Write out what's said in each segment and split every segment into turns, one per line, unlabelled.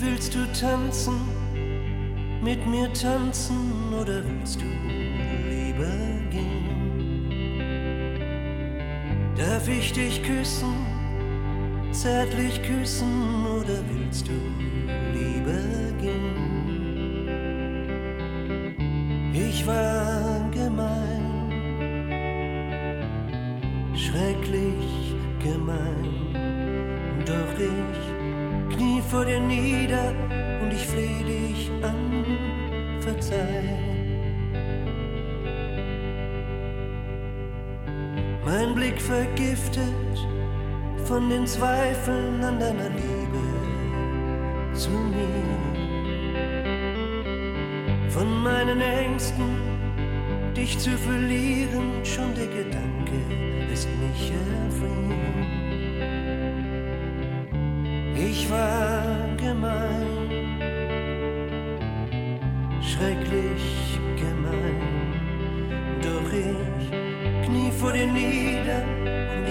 Willst du tanzen, mit mir tanzen oder willst du lieber gehen? Darf ich dich küssen, zärtlich küssen oder willst du vergiftet von den Zweifeln an deiner Liebe zu mir. Von meinen Ängsten, dich zu verlieren, schon der Gedanke lässt mich erfrieren. Ich war gemein, schrecklich gemein, doch ich knie vor dir nieder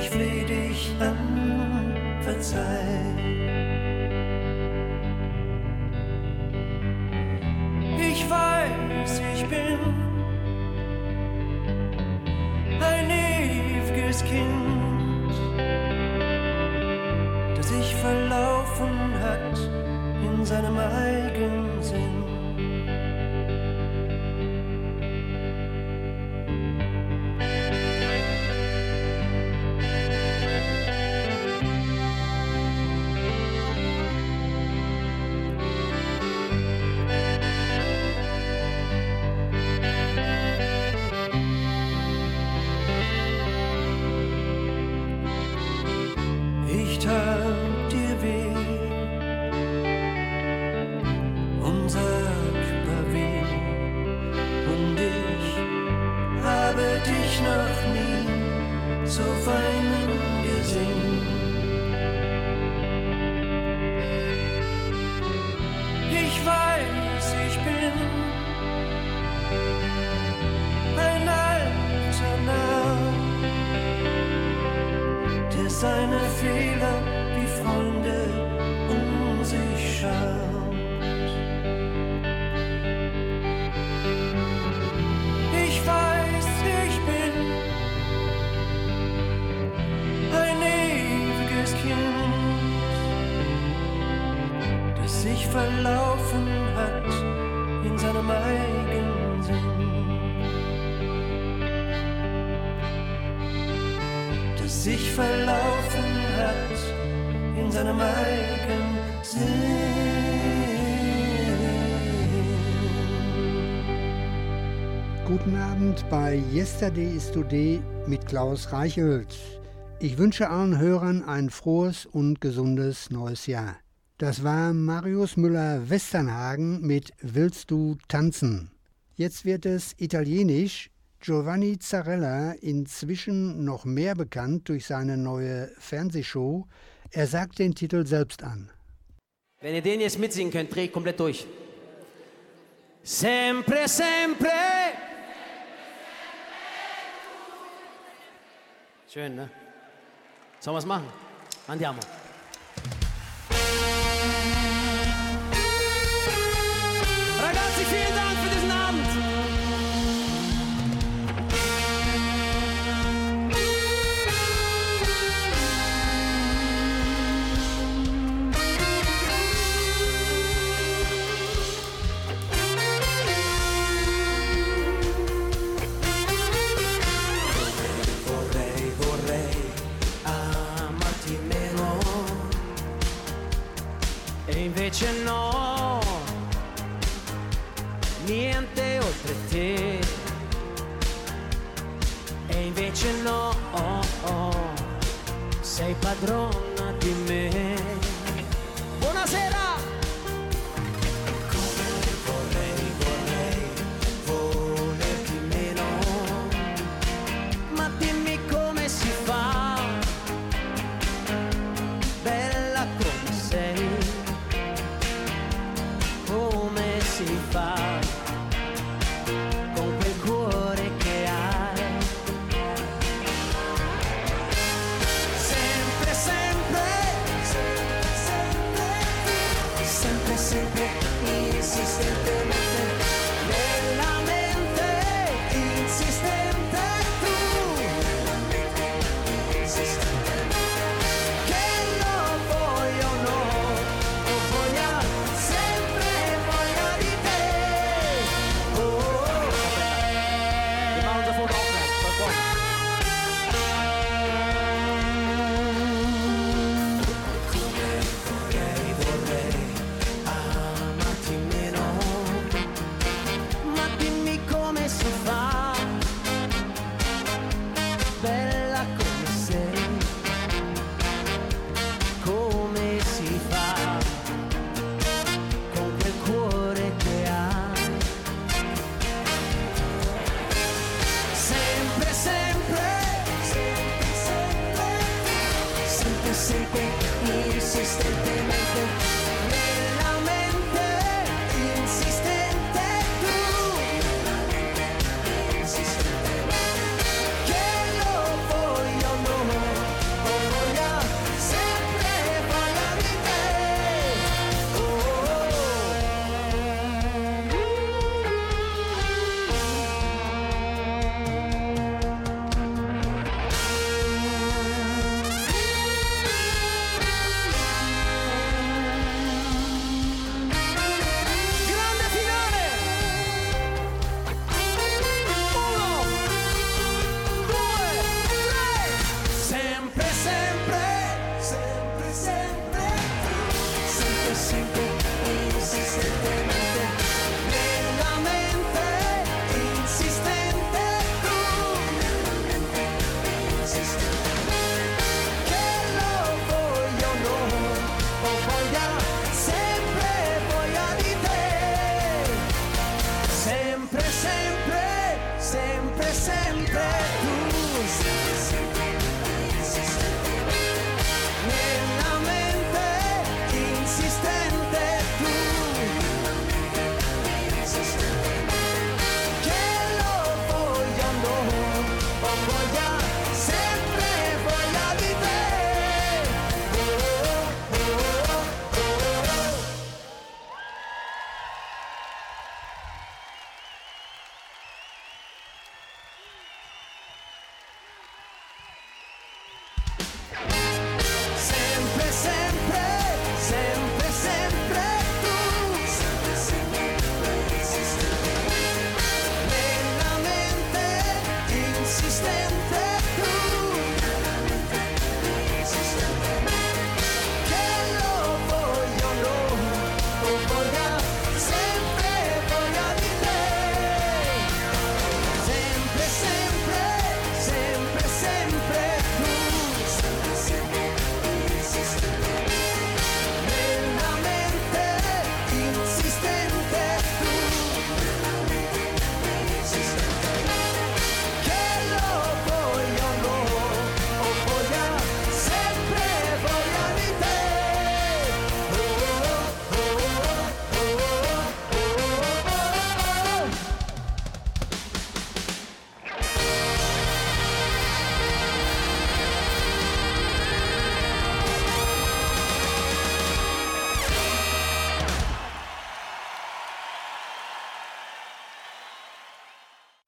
ich fleh dich an, verzeih. Ich weiß, ich bin ein ewiges Kind, das sich verlaufen hat in seinem Eigensinn. Ich
Abend bei Yesterday is Today mit Klaus Reichelt. Ich wünsche allen Hörern ein frohes und gesundes neues Jahr. Das war Marius Müller-Westernhagen mit Willst du tanzen? Jetzt wird es italienisch. Giovanni Zarella, inzwischen noch mehr bekannt durch seine neue Fernsehshow, er sagt den Titel selbst an.
Wenn ihr den jetzt mitsingen könnt, dreht komplett durch. Sempre, sempre. Schön, ne? Sollen wir es machen? Andiamo. Invece no, niente oltre te. E invece no, oh, oh, sei padrona di me. Buonasera! Come si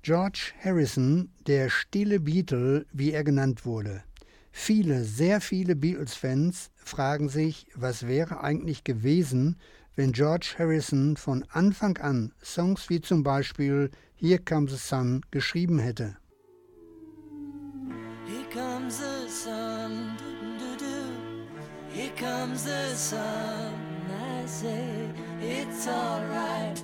George Harrison, der stille Beatle, wie er genannt wurde. Viele, sehr viele Beatles-Fans fragen sich, was wäre eigentlich gewesen, wenn George Harrison von Anfang an Songs wie zum Beispiel Here Comes the Sun geschrieben hätte.
Here comes the sun. Here comes the sun. I say it's alright.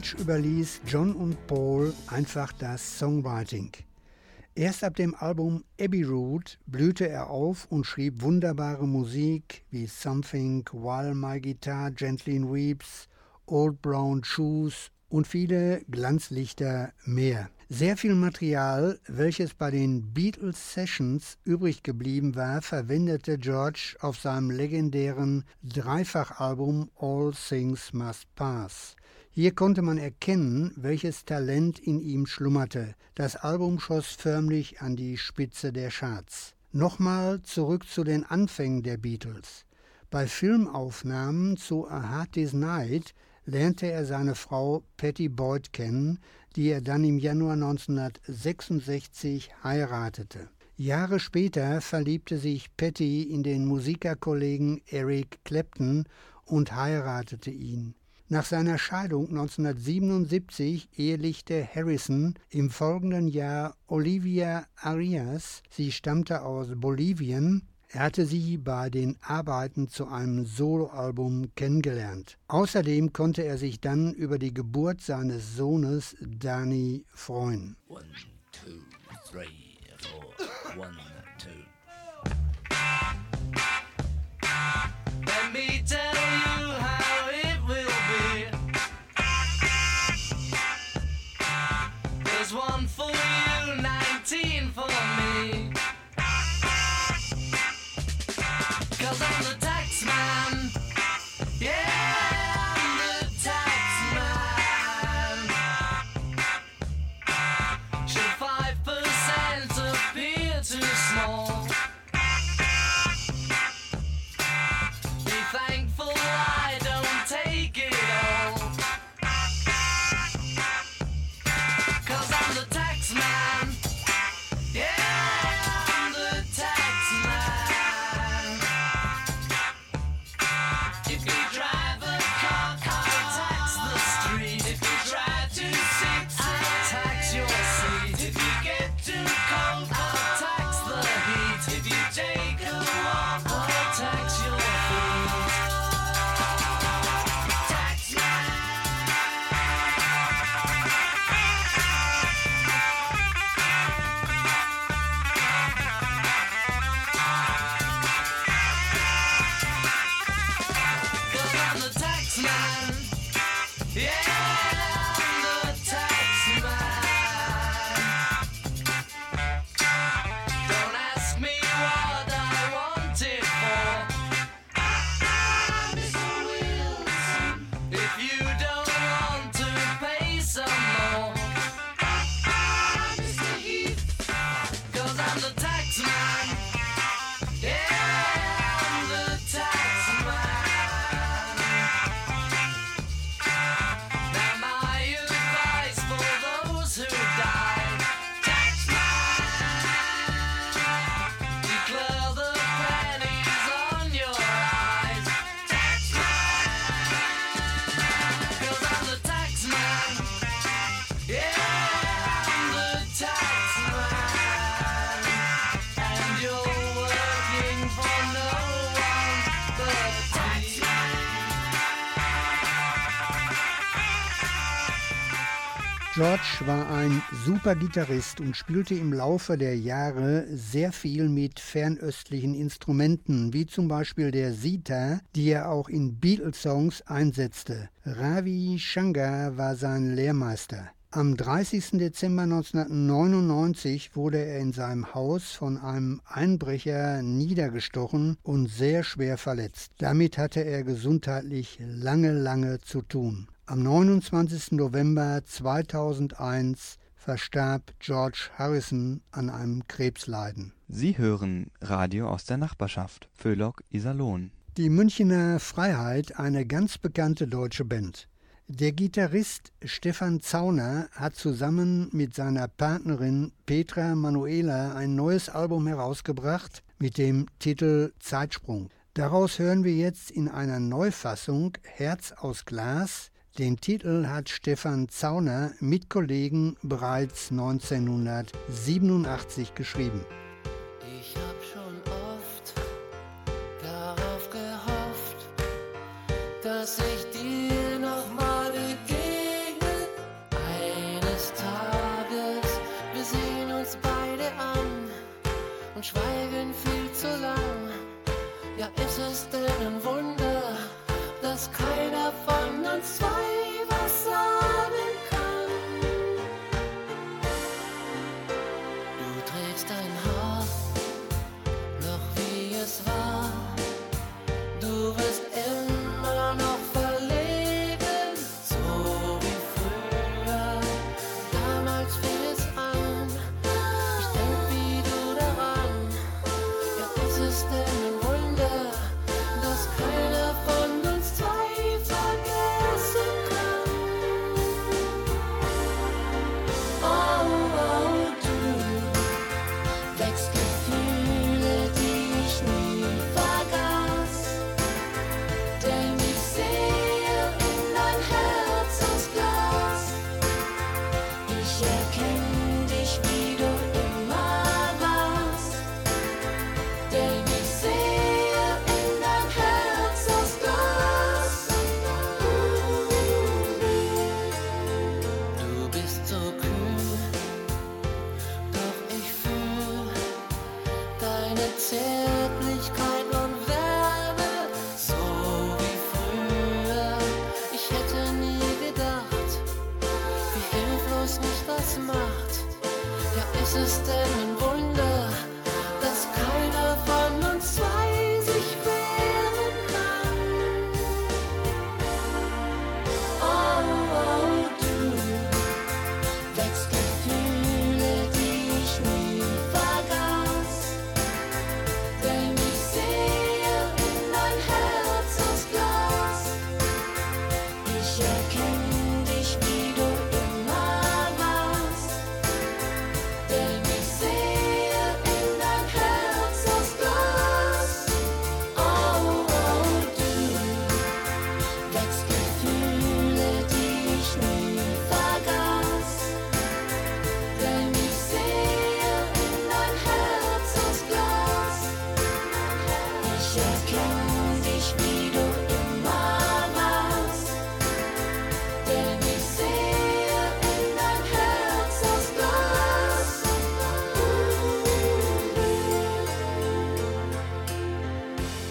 George überließ John und Paul einfach das Songwriting. Erst ab dem Album Abbey Road blühte er auf und schrieb wunderbare Musik wie Something, While My Guitar Gently Weeps, Old Brown Shoes und viele Glanzlichter mehr. Sehr viel Material, welches bei den Beatles Sessions übrig geblieben war, verwendete George auf seinem legendären Dreifachalbum All Things Must Pass. Hier konnte man erkennen, welches Talent in ihm schlummerte. Das Album schoss förmlich an die Spitze der Charts. Nochmal zurück zu den Anfängen der Beatles. Bei Filmaufnahmen zu A Hard Day's Night lernte er seine Frau Patty Boyd kennen, die er dann im Januar 1966 heiratete. Jahre später verliebte sich Patty in den Musikerkollegen Eric Clapton und heiratete ihn. Nach seiner Scheidung 1977 ehelichte Harrison im folgenden Jahr Olivia Arias. Sie stammte aus Bolivien. Er hatte sie bei den Arbeiten zu einem Soloalbum kennengelernt. Außerdem konnte er sich dann über die Geburt seines Sohnes Danny freuen.
One, two, three, four. One,
ein super Gitarrist und spielte im Laufe der Jahre sehr viel mit fernöstlichen Instrumenten, wie zum Beispiel der Sita, die er auch in Beatles-Songs einsetzte. Ravi Shankar war sein Lehrmeister. Am 30. Dezember 1999 wurde er in seinem Haus von einem Einbrecher niedergestochen und sehr schwer verletzt. Damit hatte er gesundheitlich lange, lange zu tun. Am 29. November 2001 verstarb George Harrison an einem Krebsleiden.
Sie hören Radio aus der Nachbarschaft. Föhlock Iserlohn.
Die Münchner Freiheit, eine ganz bekannte deutsche Band. Der Gitarrist Stefan Zauner hat zusammen mit seiner Partnerin Petra Manuela ein neues Album herausgebracht mit dem Titel Zeitsprung. Daraus hören wir jetzt in einer Neufassung Herz aus Glas. Den Titel hat Stefan Zauner mit Kollegen bereits 1987 geschrieben.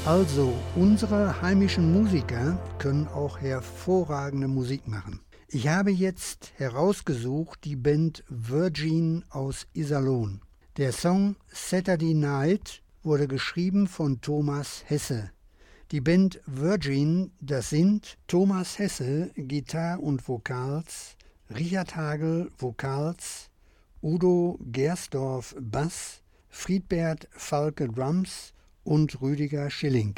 Also, unsere heimischen Musiker können auch hervorragende Musik machen. Ich habe jetzt herausgesucht die Band Virgin aus Iserlohn. Der Song Saturday Night wurde geschrieben von Thomas Hesse. Die Band Virgin, das sind Thomas Hesse, Gitarre und Vokals, Richard Hagel, Vokals, Udo Gersdorf, Bass, Friedbert Falke, Drums und Rüdiger Schilling.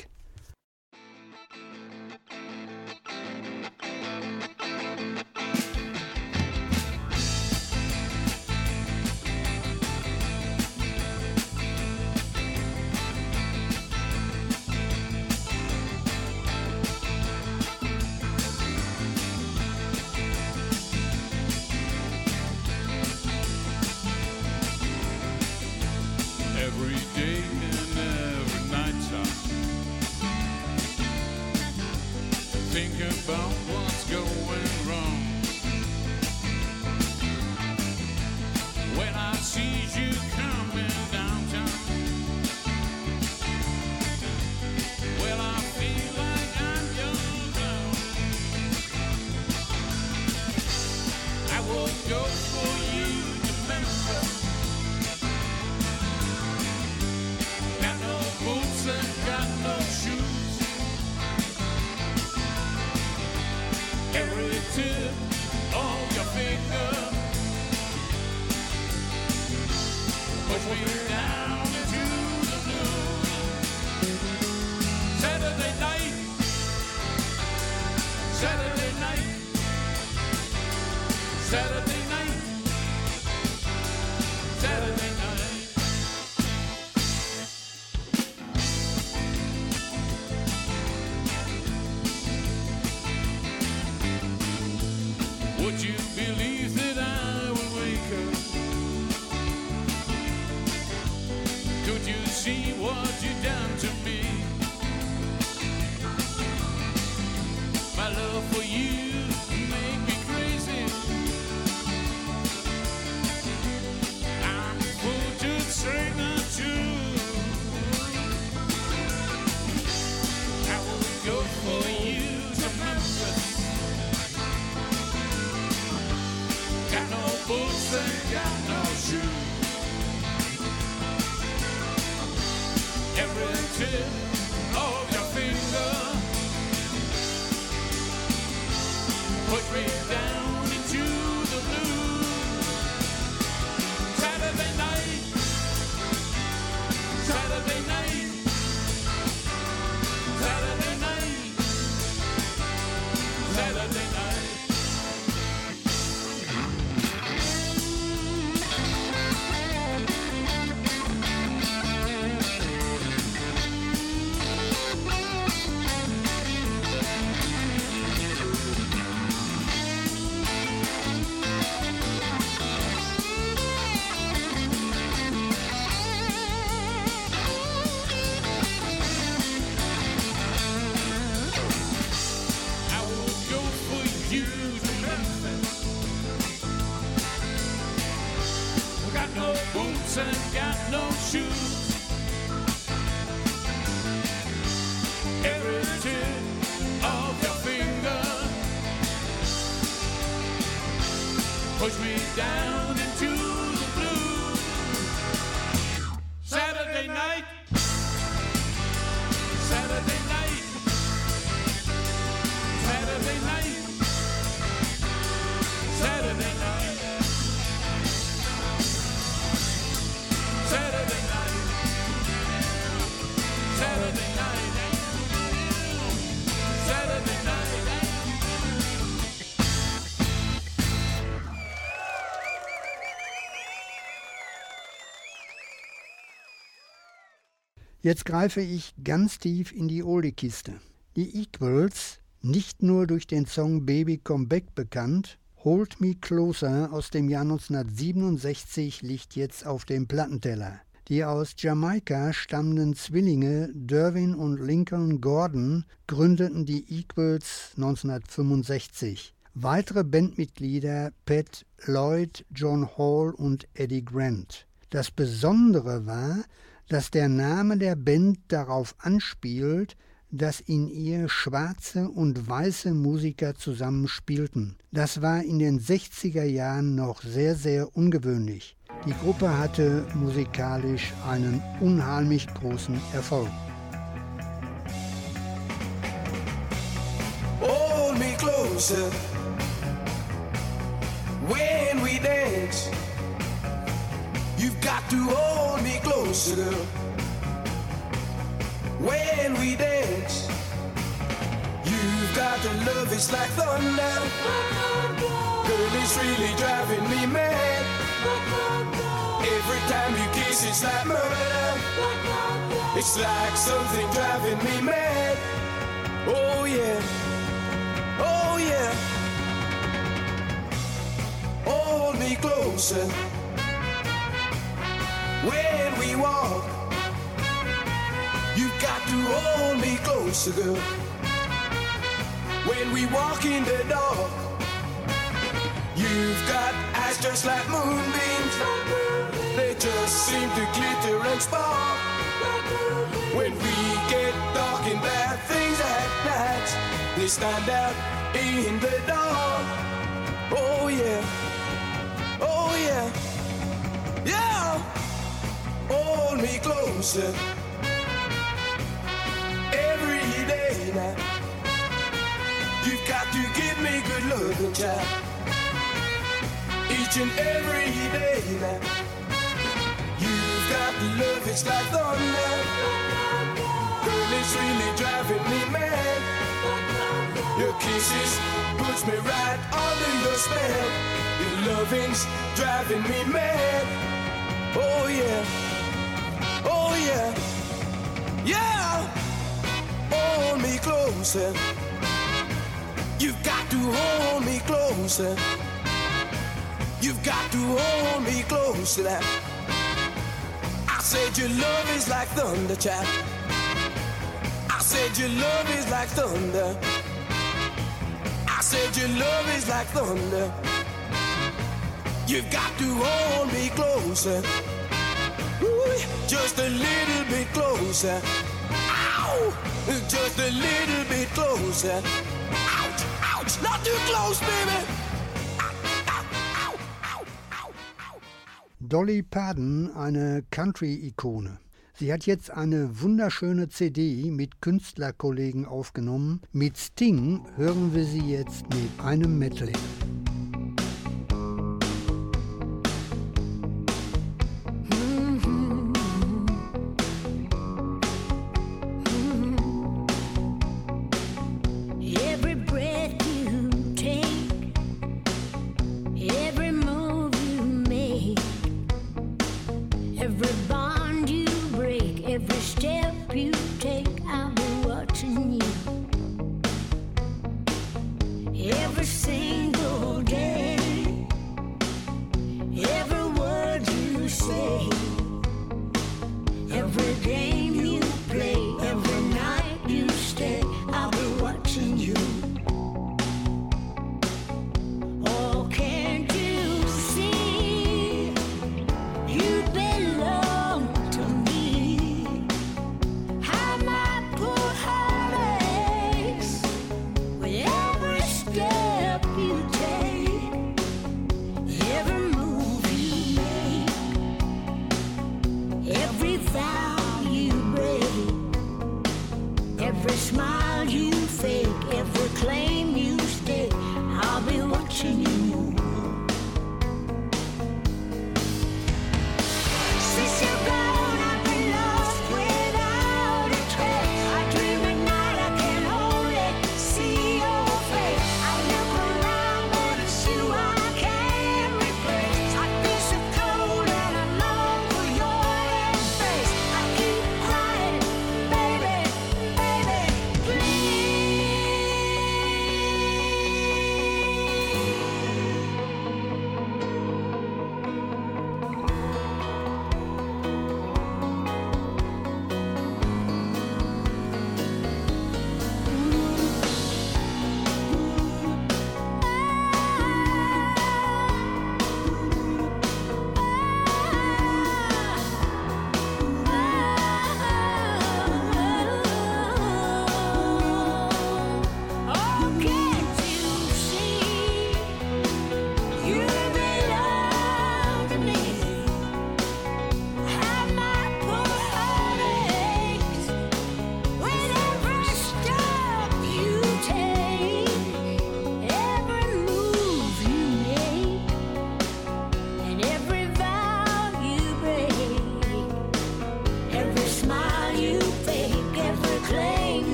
Jetzt greife ich ganz tief in die Oldie-Kiste. Die Equals, nicht nur durch den Song Baby Come Back bekannt, Hold Me Closer aus dem Jahr 1967 liegt jetzt auf dem Plattenteller. Die aus Jamaika stammenden Zwillinge Derwin und Lincoln Gordon gründeten die Equals 1965. Weitere Bandmitglieder Pat Lloyd, John Hall und Eddie Grant. Das Besondere war, dass der Name der Band darauf anspielt, dass in ihr schwarze und weiße Musiker zusammenspielten. Das war in den 60er Jahren noch sehr, sehr ungewöhnlich. Die Gruppe hatte musikalisch einen unheimlich großen Erfolg.
Hold me closer when we dance. You've got to hold me closer, girl. When we dance, you've got to love it's like thunder. Girl, it's really driving me mad. Every time you kiss, it's like murder. It's like something driving me mad. Oh yeah. Oh yeah. Hold me closer. When we walk, you've got to hold me closer, girl. When we walk in the dark, you've got eyes just like moonbeams. They just seem to glitter and spark. When we get talking bad things at night, they stand out in the dark. Oh yeah, closer every day now. You've got to give me good loving, child. Each and every day now. You've got the love, it's like thunder. Girl, it's really driving me mad. Your kisses puts me right under your spell. Your loving's driving me mad. Oh yeah, yeah. Hold me closer. You've got to hold me closer. You've got to hold me closer. I said your love is like thunder, child. I said your love is like thunder. I said your love is like thunder. You've got to hold me closer. Just a little bit closer. Ow! Just a little bit closer. Ouch! Ouch! Not too close, baby.
Dolly Parton, eine Country-Ikone. Sie hat jetzt eine wunderschöne CD mit Künstlerkollegen aufgenommen. Mit Sting hören wir sie jetzt mit einem Medley.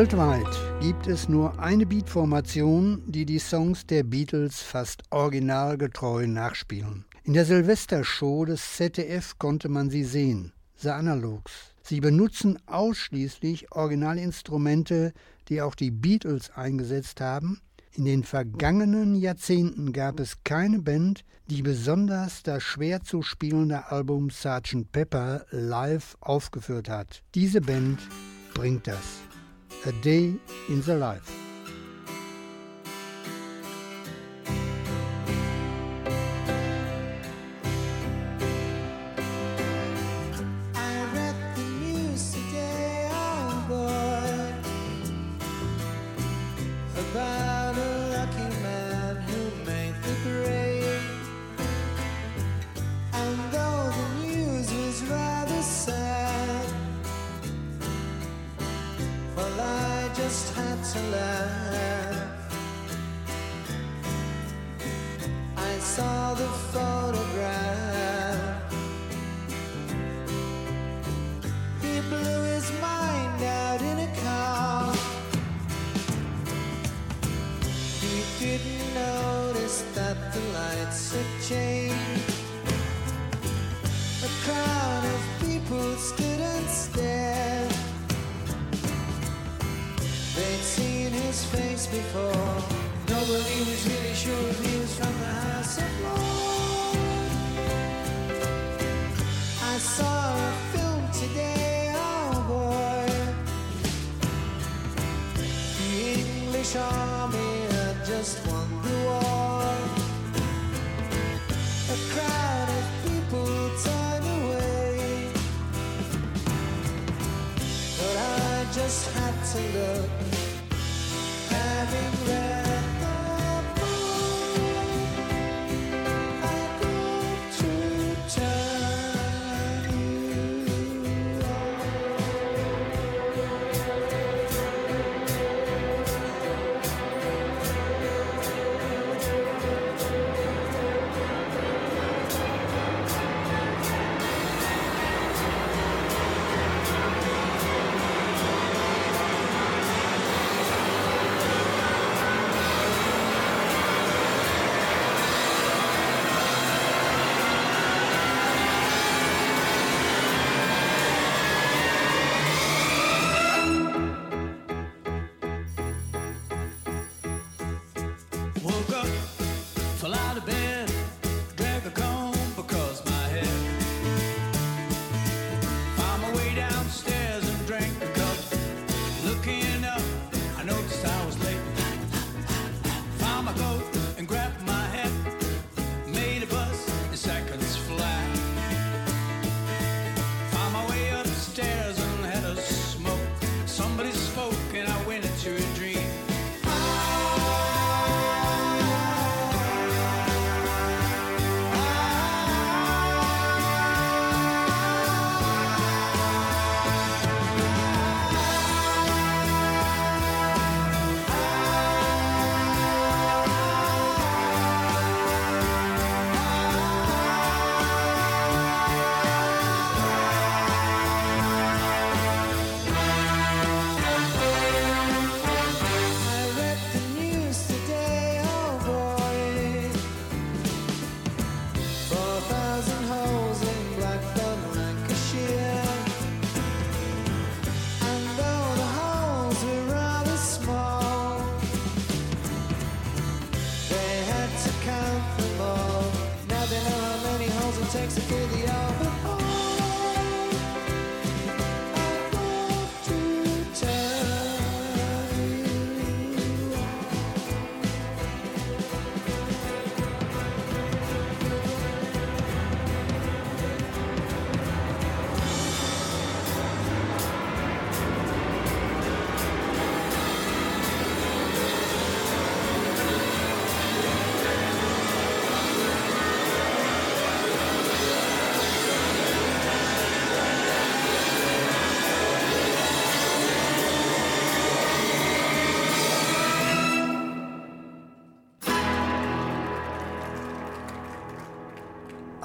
Weltweit gibt es nur eine Beatformation, die die Songs der Beatles fast originalgetreu nachspielen. In der Silvestershow des ZDF konnte man sie sehen, The Analogs. Sie benutzen ausschließlich Originalinstrumente, die auch die Beatles eingesetzt haben. In den vergangenen Jahrzehnten gab es keine Band, die besonders das schwer zu spielende Album Sgt. Pepper live aufgeführt hat. Diese Band bringt das. A Day in the Life.
Photograph. He blew his mind out in a car. He didn't notice that the lights had changed. A crowd of people stood and stared. They'd seen his face before. Nobody was really sure if he was from the House of Lords. Saw a film today, oh boy. The English army had just won the war. A crowd of people turned away. But I just had to look.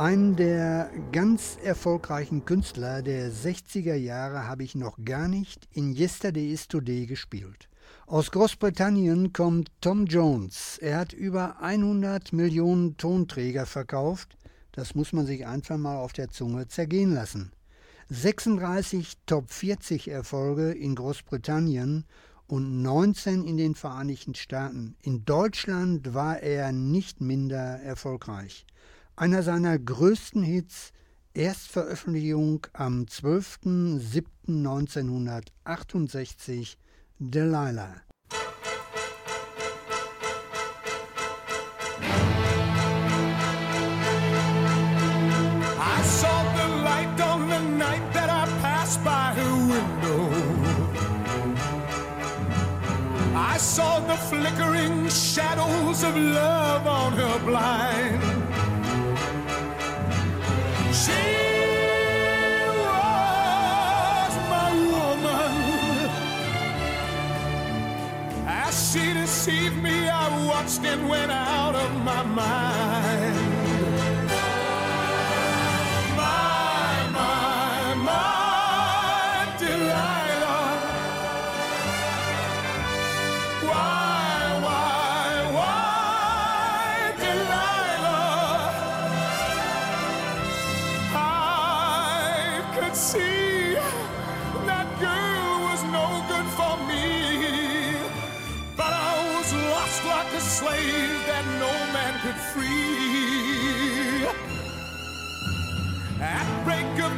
Einen der ganz erfolgreichen Künstler der 60er Jahre habe ich noch gar nicht in Yesterday is Today gespielt. Aus Großbritannien kommt Tom Jones. Er hat über 100 Millionen Tonträger verkauft. Das muss man sich einfach mal auf der Zunge zergehen lassen. 36 Top 40 Erfolge in Großbritannien und 19 in den Vereinigten Staaten. In Deutschland war er nicht minder erfolgreich. Einer seiner größten Hits, Erstveröffentlichung am 12.07.1968, Delilah.
I saw the light on the night that I passed by her window. I saw the flickering shadows of love on her blind. She was my woman. As she deceived me, I watched and went out of my mind.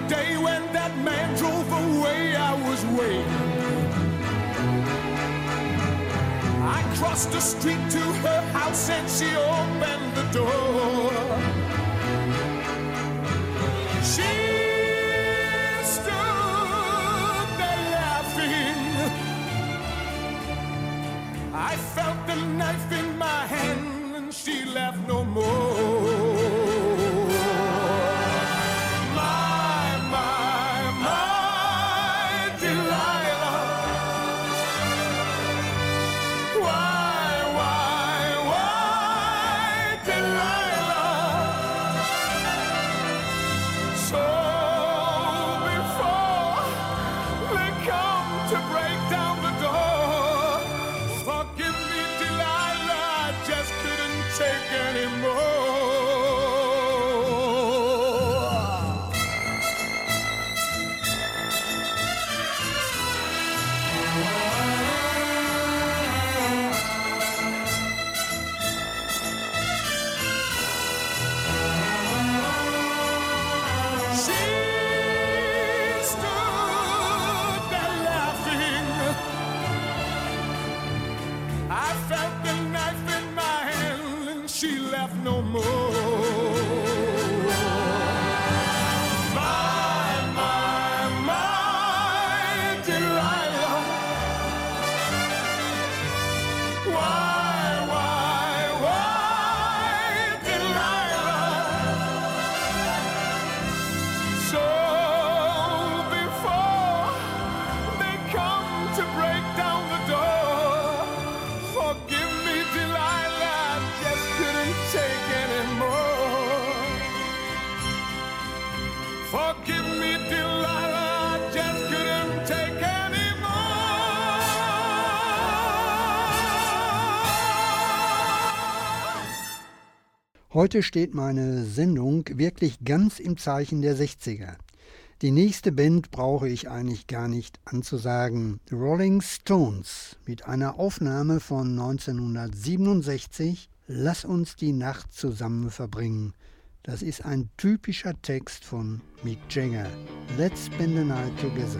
Day when that man drove away, I was waiting. I crossed the street to her house and she opened the door. She stood there laughing. I felt the knife in my hand
Heute steht meine Sendung wirklich ganz im Zeichen der 60er. Die nächste Band brauche ich eigentlich gar nicht anzusagen. The Rolling Stones mit einer Aufnahme von 1967 Lass uns die Nacht zusammen verbringen. Das ist ein typischer Text von Mick Jagger. Let's spend the night together.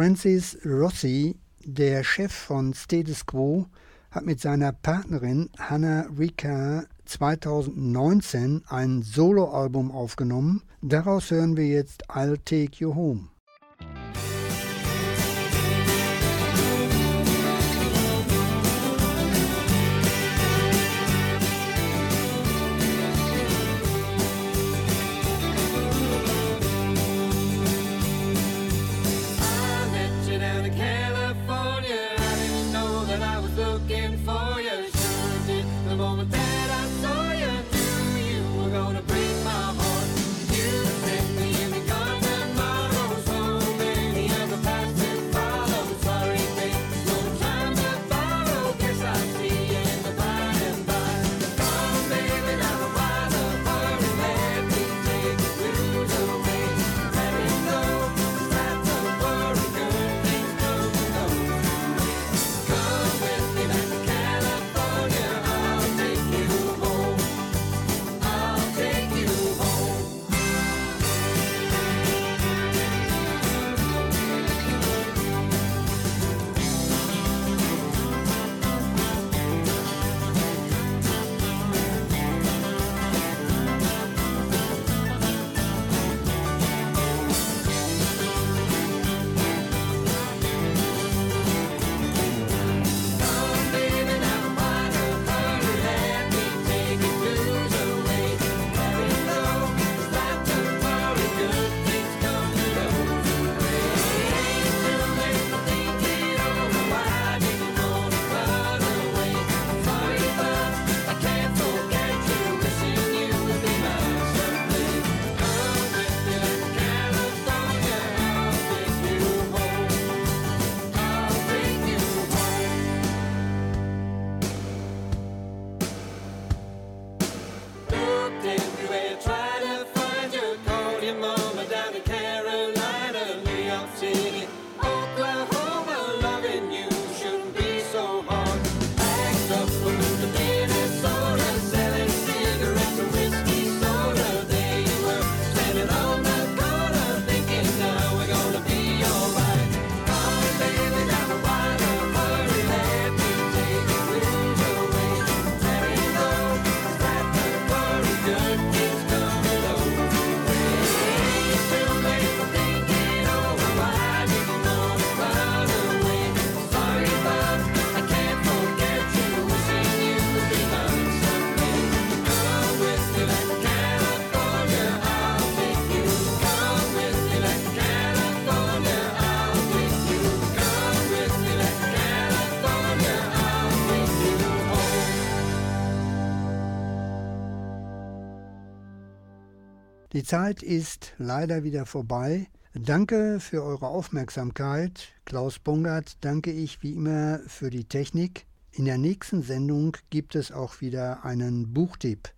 Francis Rossi, der Chef von Status Quo, hat mit seiner Partnerin Hannah Rika 2019 ein Soloalbum aufgenommen. Daraus hören wir jetzt
I'll Take You Home.
Die Zeit ist leider wieder vorbei. Danke für eure Aufmerksamkeit. Klaus Bongert danke ich wie immer für die Technik. In der nächsten Sendung gibt es auch wieder einen Buchtipp.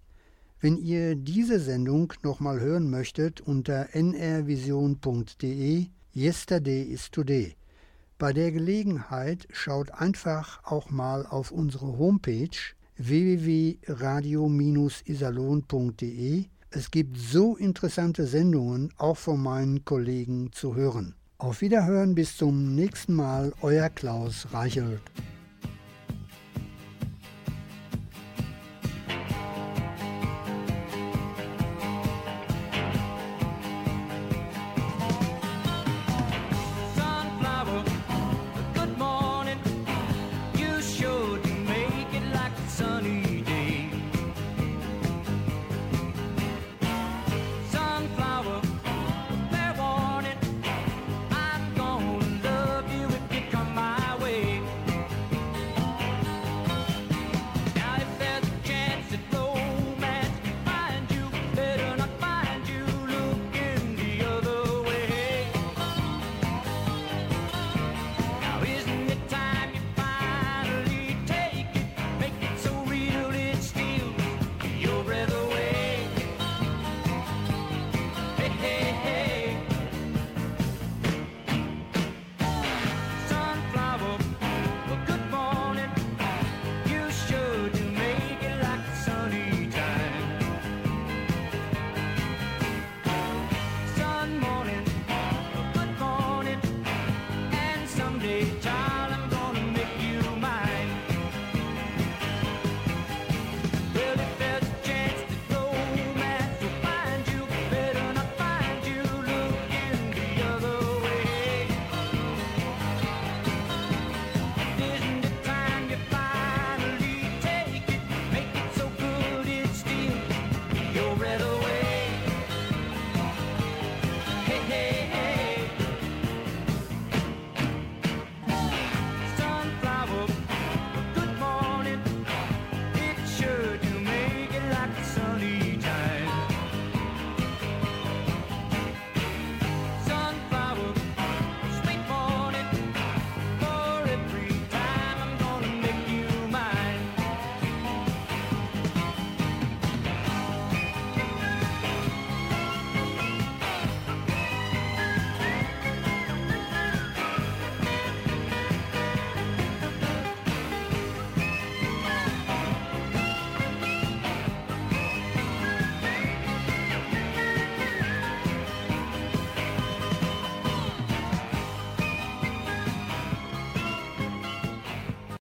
Wenn ihr diese Sendung nochmal hören möchtet, unter nrvision.de Yesterday is Today. Bei der Gelegenheit schaut einfach auch mal auf unsere Homepage www.radio-isalon.de es gibt so interessante Sendungen auch von meinen Kollegen zu hören. Auf Wiederhören bis zum nächsten Mal, euer Klaus Reichelt.